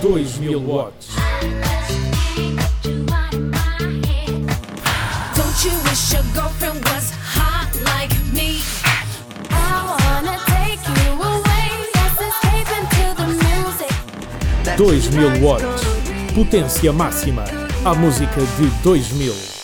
2000 watts. Don't you wish your girlfriend was hot like me? I wanna take you away. Let's escape into the music. 2000 watts. Potência máxima. A música de 2000.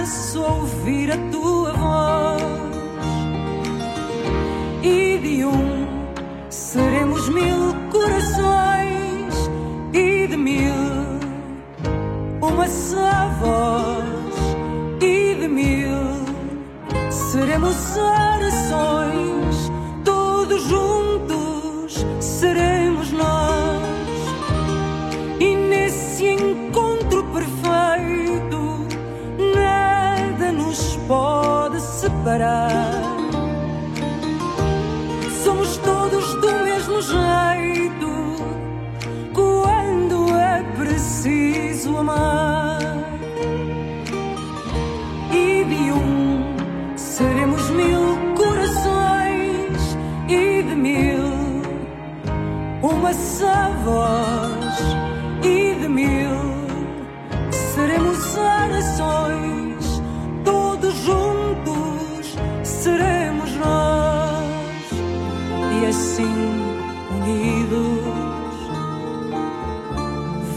Cansaço, ouvir a tua voz. E de um seremos mil corações, e de mil uma só voz e de mil seremos orações, todos juntos seremos separar. Somos todos do mesmo jeito quando é preciso amar. E de um seremos mil corações e de mil uma só voz e de mil assim unidos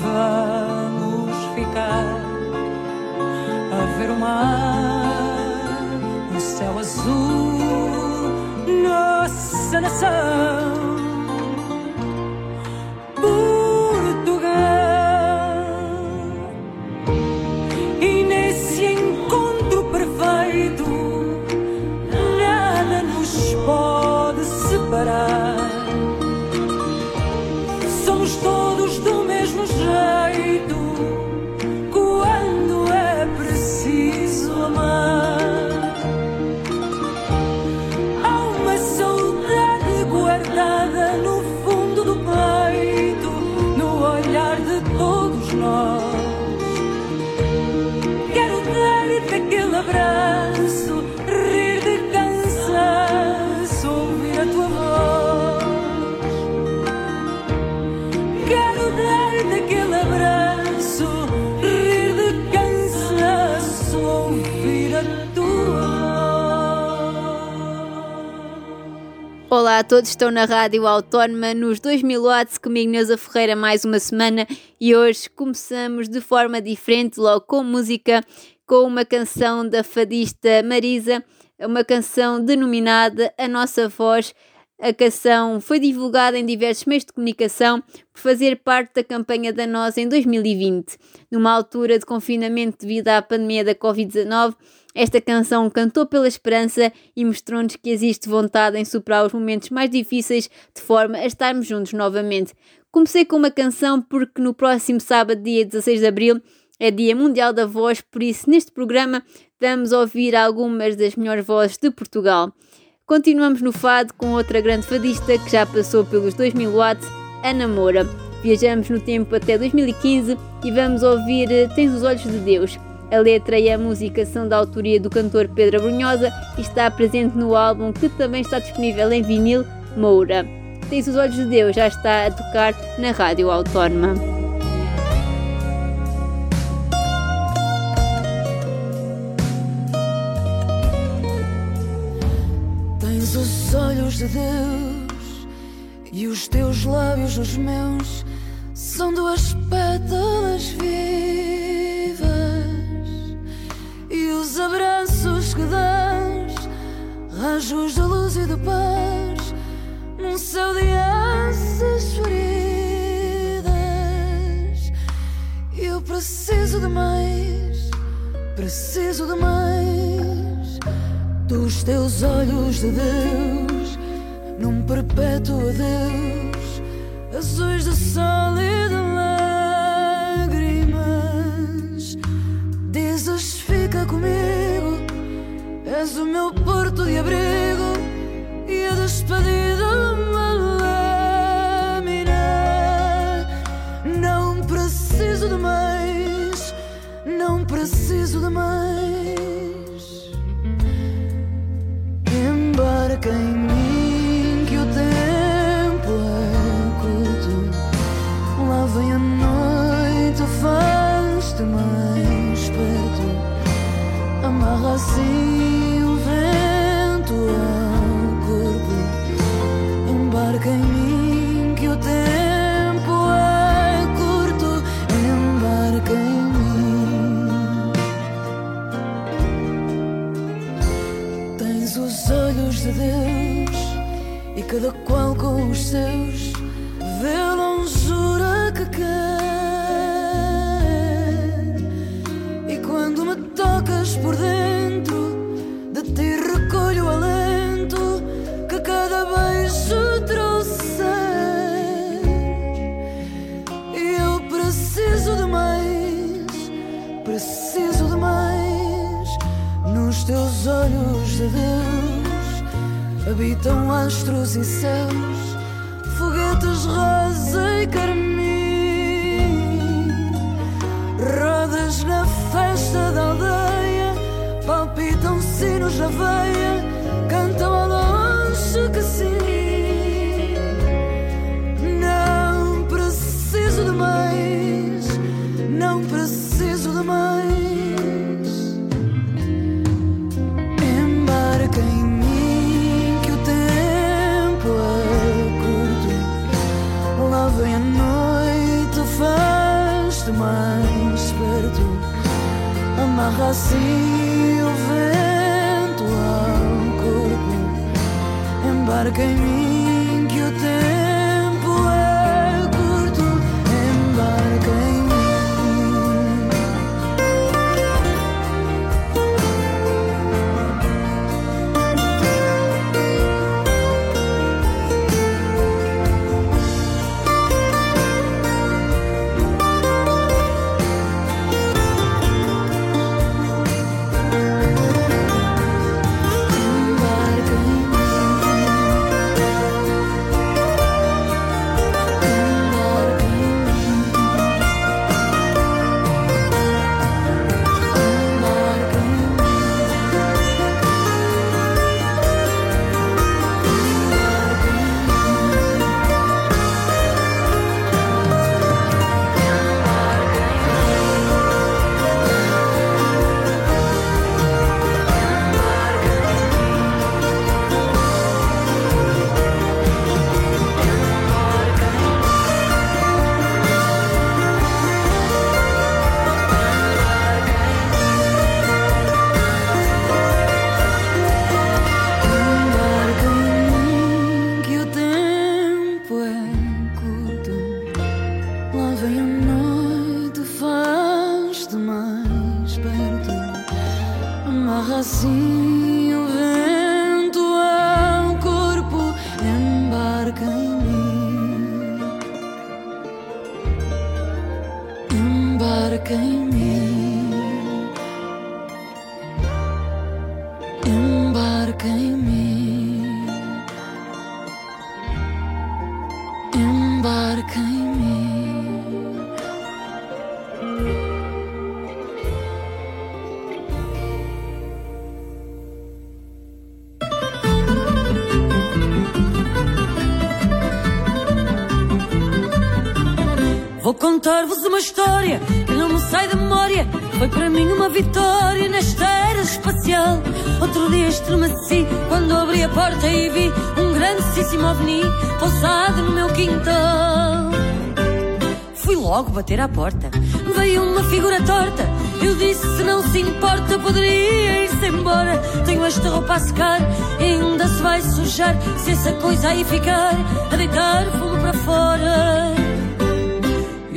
vamos ficar a ver o mar, o céu azul, nossa nação. No fundo do peito, no olhar de todos nós. Olá a todos, estão na Rádio Autónoma nos 2000 watts, comigo Neuza Ferreira mais uma semana e hoje começamos de forma diferente, logo com música, com uma canção da fadista Marisa, uma canção denominada A Nossa Voz. A canção foi divulgada em diversos meios de comunicação por fazer parte da campanha da Nós em 2020. Numa altura de confinamento devido à pandemia da Covid-19, esta canção cantou pela esperança e mostrou-nos que existe vontade em superar os momentos mais difíceis de forma a estarmos juntos novamente. Comecei com uma canção porque no próximo sábado, dia 16 de abril, é Dia Mundial da Voz, por isso neste programa vamos ouvir algumas das melhores vozes de Portugal. Continuamos no fado com outra grande fadista que já passou pelos 2000 watts, Ana Moura. Viajamos no tempo até 2015 e vamos ouvir eh, Tens os Olhos de Deus. A letra e a música são da autoria do cantor Pedro Abrunhosa e está presente no álbum que também está disponível em vinil Moura. Tens os Olhos de Deus já está a tocar na Rádio Autónoma. Tens os olhos de Deus e os teus lábios nos meus são duas pétalas vivas rajos de luz e de paz num céu de asas feridas. Eu preciso de mais, preciso de mais dos teus olhos de Deus, num perpétuo adeus, azuis de sol e de lágrimas. És o meu porto de abrigo e a despedida uma lâmina. Não preciso de mais, não preciso de mais. Embarca em mim que o tempo é curto. Lá vem a noite, faz-te mais perto. Amarra assim cada qual com os seus habitam astros e céus, foguetes rosa e carmim. Rodas na festa da aldeia, palpitam sinos na veia, cantam ao longe que sim. Amarra assim o vento ao corpo. Embarca em mim Vou contar-vos uma história que não me sai da memória. Foi para mim uma vitória nesta era espacial. Outro dia estremeci quando abri a porta e vi um grandíssimo ovni pousado no meu quintal. Fui logo bater à porta. Veio uma figura torta. Eu disse: se não se importa, poderia ir-se embora. Tenho esta roupa a secar ainda se vai sujar. Se essa coisa aí ficar a deitar fumo para fora.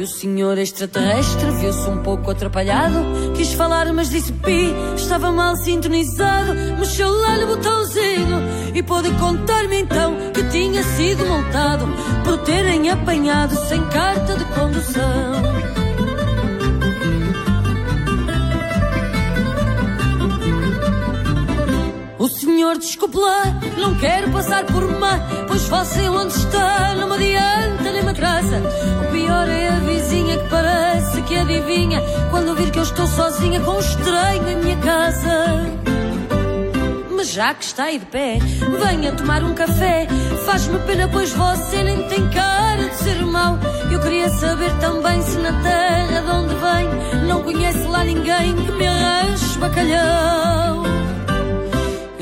O senhor extraterrestre viu-se um pouco atrapalhado. Quis falar, mas disse pi, estava mal sintonizado. Mexeu lá no botãozinho e pôde contar-me então que tinha sido multado por terem apanhado sem carta de condução. O senhor desculpe lá, não quero passar por má, pois você onde está não me adianta nem me atrasa. O pior é que parece que adivinha quando vir que eu estou sozinha com um estranho em minha casa. Mas já que está aí de pé, venha tomar um café. Faz-me pena, pois você nem tem cara de ser mau. Eu queria saber também se na terra de onde vem não conhece lá ninguém que me arranje bacalhau.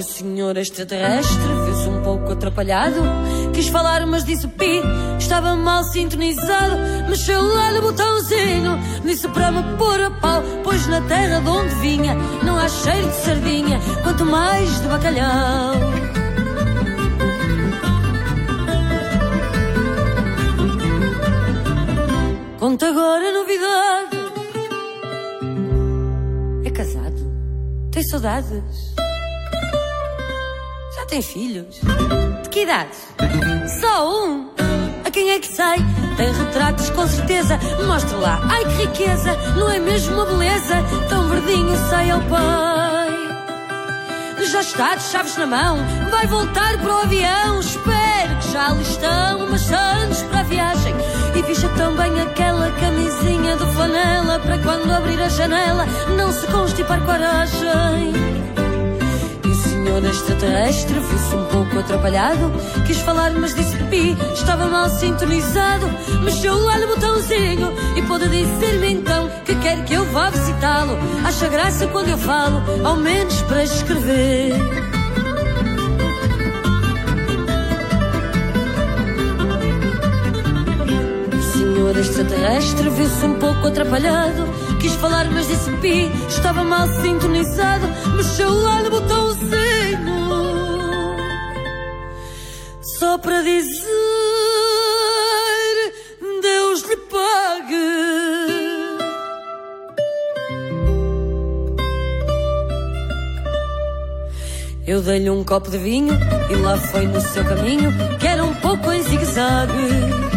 Senhor extraterrestre viu-se um pouco atrapalhado. Quis falar, mas disse pi, estava mal sintonizado. Mexeu lá no botãozinho, disse para me pôr a pau. Pois na terra de onde vinha não há cheiro de sardinha, quanto mais de bacalhau. Conta agora a novidade. É casado? Tem saudades? Já tem filhos? De que idade? Só um? A quem é que sai? Tem retratos com certeza. Mostra lá. Ai que riqueza! Não é mesmo uma beleza? Tão verdinho sai ao pai. Já está de chaves na mão, vai voltar para o avião. Espero que já ali estão umas sandes para a viagem. E ficha também aquela camisinha de flanela para quando abrir a janela não se constipar coragem. Senhor extraterrestre viu-se um pouco atrapalhado. Quis falar, mas disse pi, estava mal sintonizado. Mexeu lá no botãozinho e pôde dizer-me então que quer que eu vá visitá-lo. Acha graça quando eu falo, ao menos para escrever. Extraterrestre viu-se um pouco atrapalhado. Quis falar, mas disse pi, estava mal sintonizado. Mexeu lá no botãozinho. Só para dizer Deus lhe pague. Eu dei-lhe um copo de vinho e lá foi no seu caminho, que era um pouco em zigue-zague.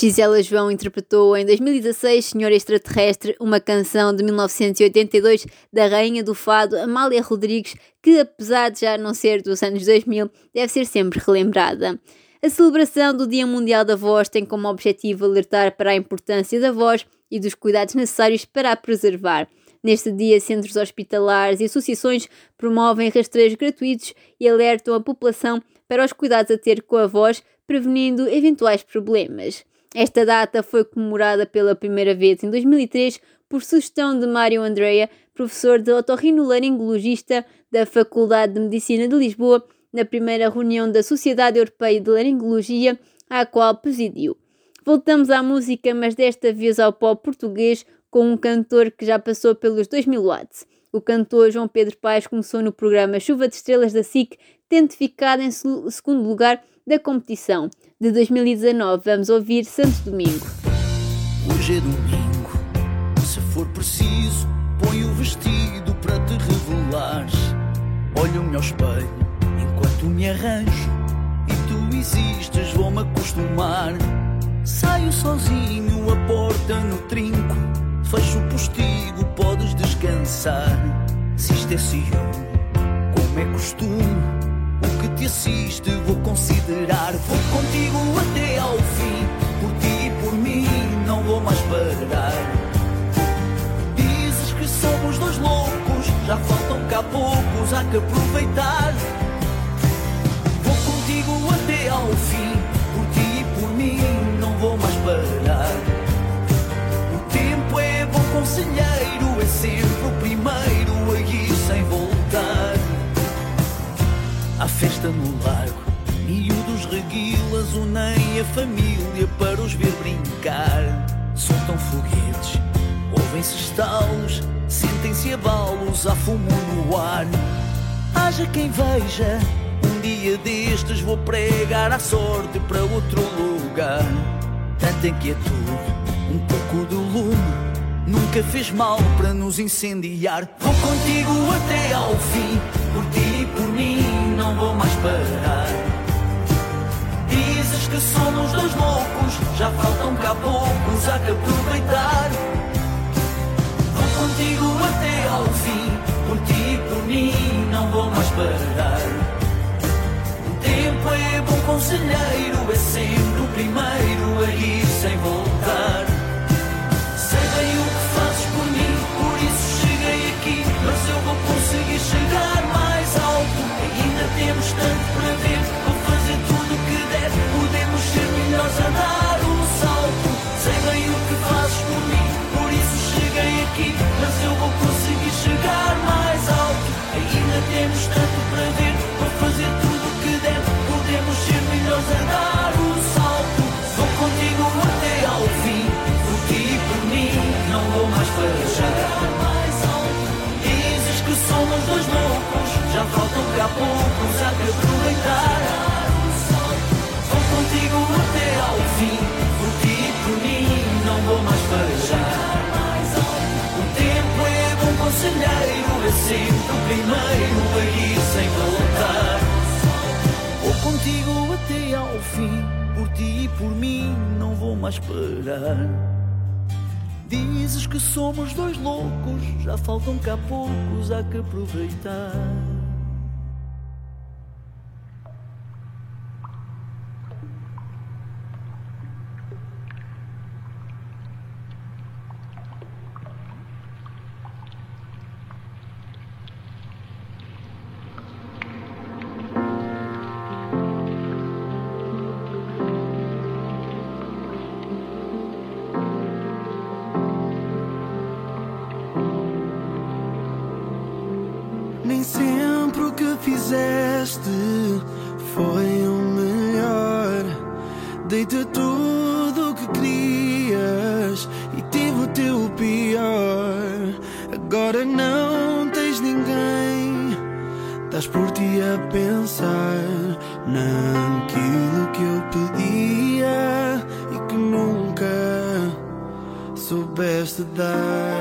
Gisela João interpretou em 2016 Senhor Extraterrestre, uma canção de 1982 da rainha do fado Amália Rodrigues, que apesar de já não ser dos anos 2000, deve ser sempre relembrada. A celebração do Dia Mundial da Voz tem como objetivo alertar para a importância da voz e dos cuidados necessários para a preservar. Neste dia, centros hospitalares e associações promovem rastreios gratuitos e alertam a população para os cuidados a ter com a voz, prevenindo eventuais problemas. Esta data foi comemorada pela primeira vez em 2003 por sugestão de Mário Andrea, professor de otorrinolaringologista da Faculdade de Medicina de Lisboa, na primeira reunião da Sociedade Europeia de Laringologia, à qual presidiu. Voltamos à música, mas desta vez ao pop português, com um cantor que já passou pelos 2000 watts. O cantor João Pedro Paes começou no programa Chuva de Estrelas da SIC, tendo ficado em se- segundo lugar da competição. De 2019, vamos ouvir Santo Domingo. Hoje é domingo, se for preciso, põe o vestido para te revelares. Olho-me ao espelho enquanto me arranjo e tu existes, vou-me acostumar. Saio sozinho, a porta no trinco, fecho o postigo, podes descansar. Se isto é ciúme, como é costume, que te assiste vou considerar. Vou contigo até ao fim, por ti e por mim, não vou mais parar. Dizes que somos dois loucos, já faltam cá poucos, há que aproveitar. Vou contigo até ao fim, Há festa no largo, miúdos reguilas unem a família para os ver brincar. Soltam foguetes, ouvem-se estalos, sentem-se abalos, há fumo no ar. Haja quem veja, um dia destes vou pregar a sorte para outro lugar. Tanta inquietude, um pouco de lume, Nunca fez mal para nos incendiar. Vou contigo até ao fim, por ti e por mim, não vou mais parar. Dizes que somos dois loucos, já faltam cá poucos, há que aproveitar. Vou contigo até ao fim, por ti e por mim, não vou mais parar. O tempo é bom conselheiro, é sempre o primeiro a ir sem voltar. Sei bem o que fazes por mim, por isso cheguei aqui. Mas eu vou conseguir chegar mais temos tanto para ver, vou fazer tudo o que der. Podemos ser melhores a dar um salto. Sei bem o que fazes por mim, por isso cheguei aqui. Mas eu vou conseguir chegar mais alto. Ainda temos tanto para ver, vou fazer tudo o que der. Podemos ser melhores a dar sempre o primeiro a ir sem voltar. Vou contigo até ao fim, por ti e por mim, não vou mais parar. Dizes que somos dois loucos, já faltam cá poucos, há que aproveitar. Fizeste foi o melhor. Dei-te tudo o que querias e tive o teu pior. Agora não tens ninguém. Estás por ti a pensar naquilo que eu pedia e que nunca soubeste dar.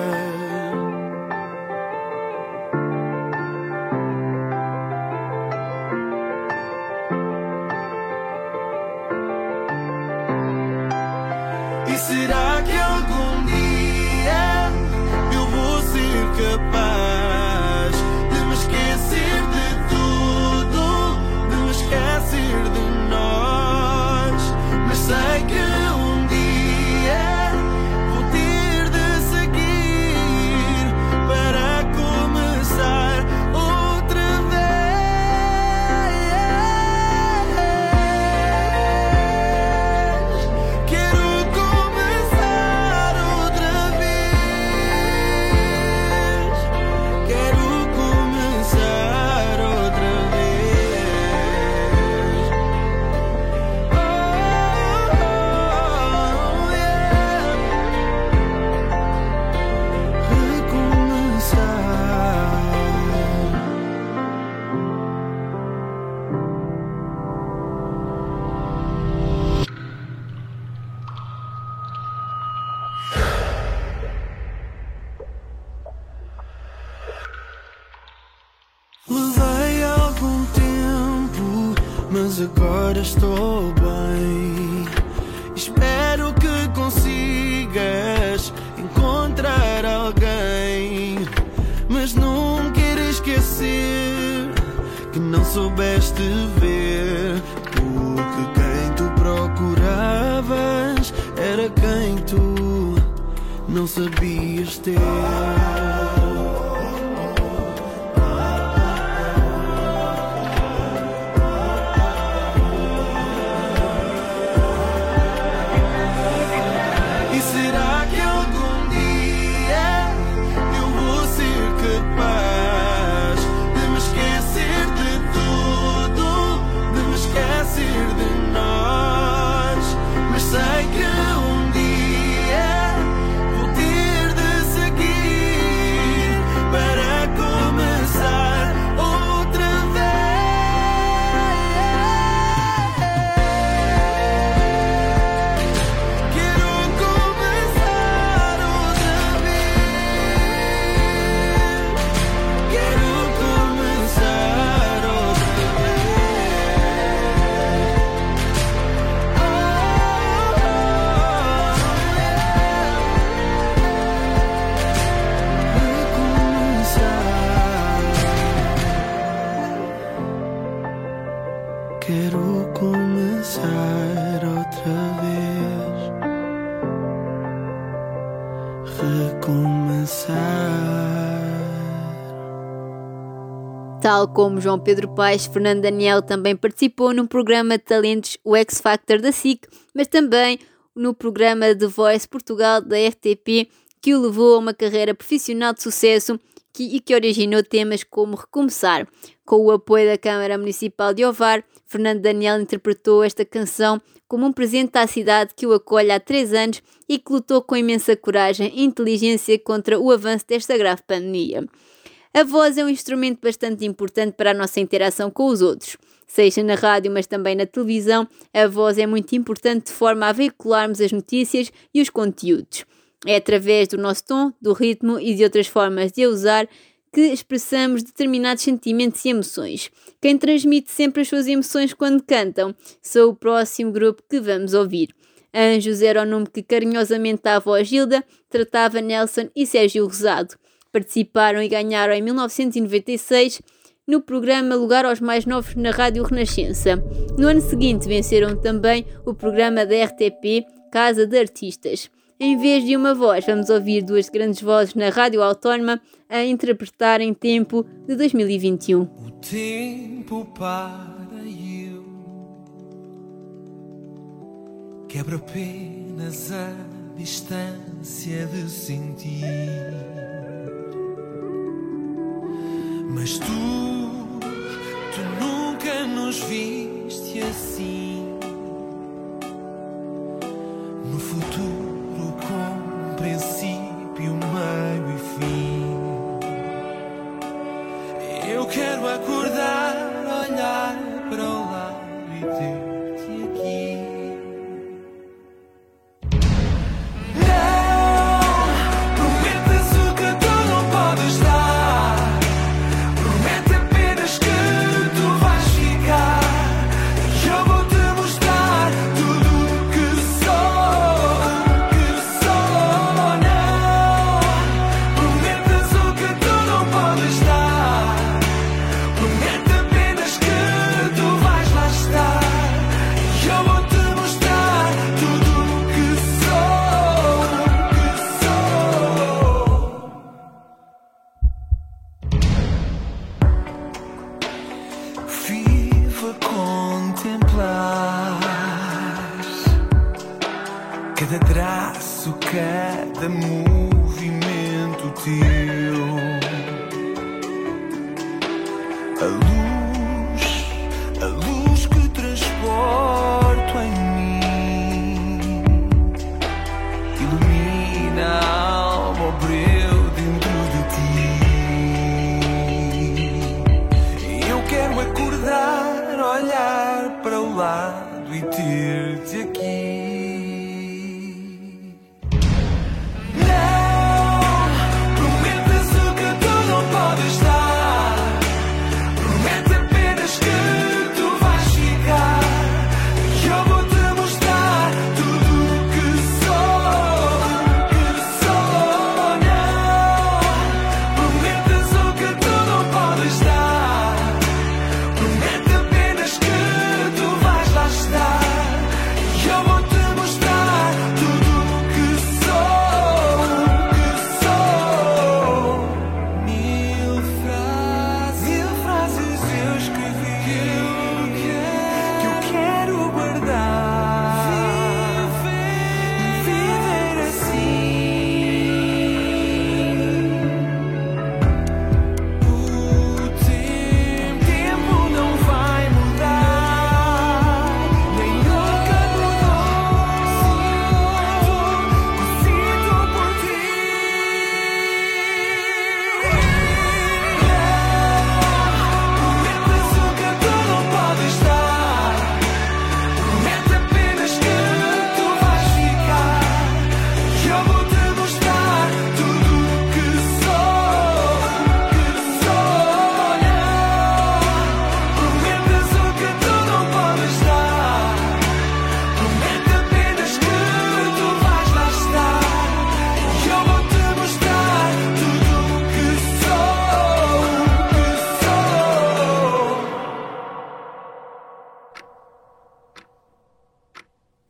Mas agora estou bem. Espero que consigas encontrar alguém, mas não quero esquecer que não soubeste ver. Porque quem tu procuravas era quem tu não sabias ter. Tal como João Pedro Paes, Fernando Daniel também participou no programa de talentos o X Factor da SIC, mas também no programa The Voice Portugal da RTP, que o levou a uma carreira profissional de sucesso que, e que originou temas como Recomeçar. Com o apoio da Câmara Municipal de Ovar, Fernando Daniel interpretou esta canção como um presente à cidade que o acolhe há três anos e que lutou com imensa coragem e inteligência contra o avanço desta grave pandemia. A voz é um instrumento bastante importante para a nossa interação com os outros. Seja na rádio, mas também na televisão, a voz é muito importante de forma a veicularmos as notícias e os conteúdos. É através do nosso tom, do ritmo e de outras formas de a usar que expressamos determinados sentimentos e emoções. Quem transmite sempre as suas emoções quando cantam são o próximo grupo que vamos ouvir. Anjos era o nome que carinhosamente a Gilda tratava Nelson e Sérgio Rosado. Participaram e ganharam em 1996 no programa Lugar aos Mais Novos na Rádio Renascença. No ano seguinte venceram também o programa da RTP Casa de Artistas. Em vez de uma voz, vamos ouvir duas grandes vozes na Rádio Autónoma a interpretarem Tempo de 2021. O tempo para eu quebro apenas a distância de sentir. Mas tu, tu nunca nos viste assim. No futuro com princípio, meio e fim. Eu quero acordar, olhar para o lado e ter-te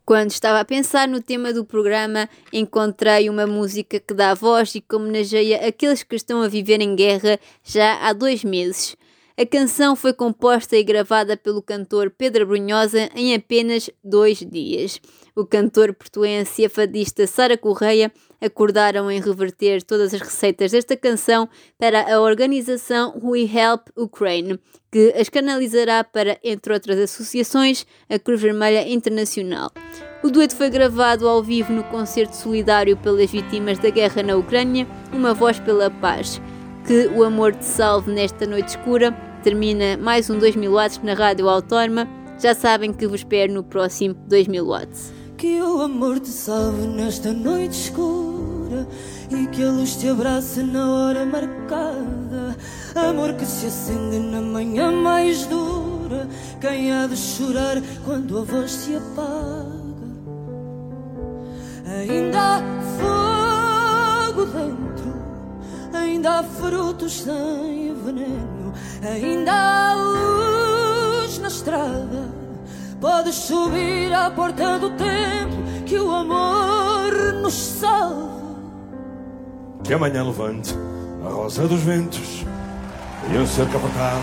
Quando estava a pensar no tema do programa, encontrei uma música que dá voz e que homenageia aqueles que estão a viver em guerra já há dois meses. A canção foi composta e gravada pelo cantor Pedro Brunhosa em apenas dois dias. O cantor portuense e a fadista Sara Correia acordaram em reverter todas as receitas desta canção para a organização We Help Ukraine, que as canalizará para, entre outras associações, a Cruz Vermelha Internacional. O dueto foi gravado ao vivo no concerto solidário pelas vítimas da guerra na Ucrânia, Uma Voz pela Paz. Que o amor te salve nesta noite escura. Termina mais um 2000 watts na Rádio Autónoma. Já sabem que vos espero no próximo 2000 watts. Que o amor te salve nesta noite escura e que a luz te abrace na hora marcada. Amor que se acende na manhã mais dura. Quem há de chorar quando a voz se apaga? Ainda há fogo dentro, ainda há frutos sem veneno, ainda há luz na estrada. Podes subir à porta do templo que o amor nos salve. Que amanhã levante a rosa dos ventos e um cerco apertado.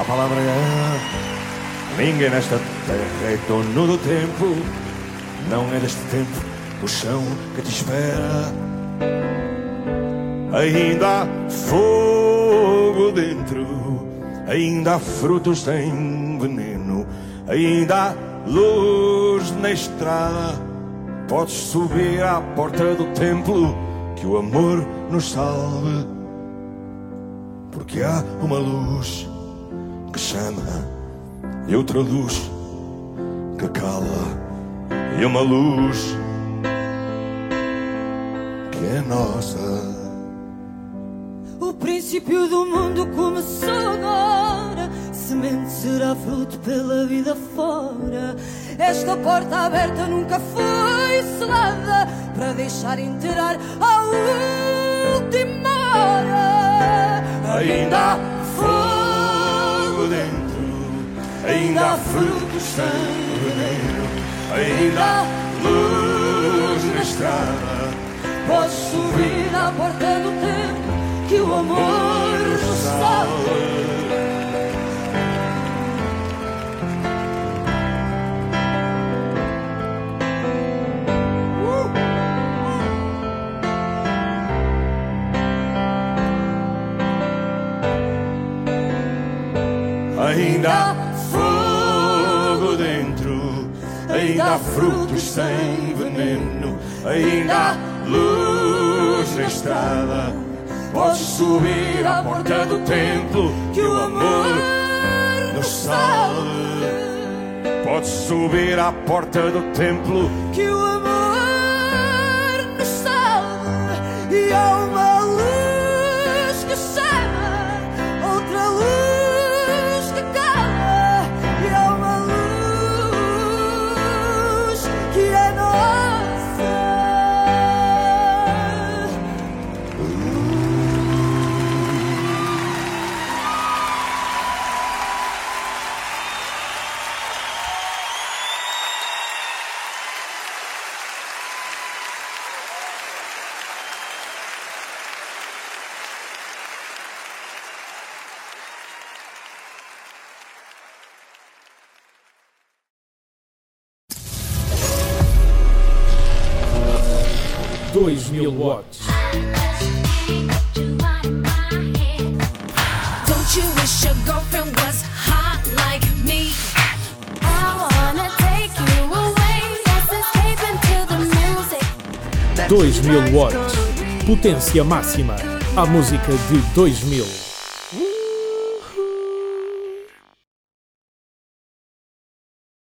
A palavra é. Ninguém nesta terra é dono do tempo. Não é deste tempo o chão que te espera. Ainda há fogo dentro, ainda há frutos sem veneno, ainda há luz na estrada. Podes subir à porta do templo, que o amor nos salve. Porque há uma luz que chama e outra luz que cala, e uma luz que é nossa. Princípio do mundo começou agora. Semente será fruto pela vida fora. Esta porta aberta nunca foi selada para deixar entrar a última hora. Ainda há fogo dentro, ainda há frutos veneno, ainda há luz na estrada. Podes subir à porta do tempo que o amor nos salve. Ainda há fogo dentro, ainda há frutos sem veneno, ainda há luz na estrada. Podes subir à porta do templo que o amor nos salve. Podes subir à porta do templo que o amor nos salve e uma the music. Dois mil watts. Potência máxima. A música de 2000.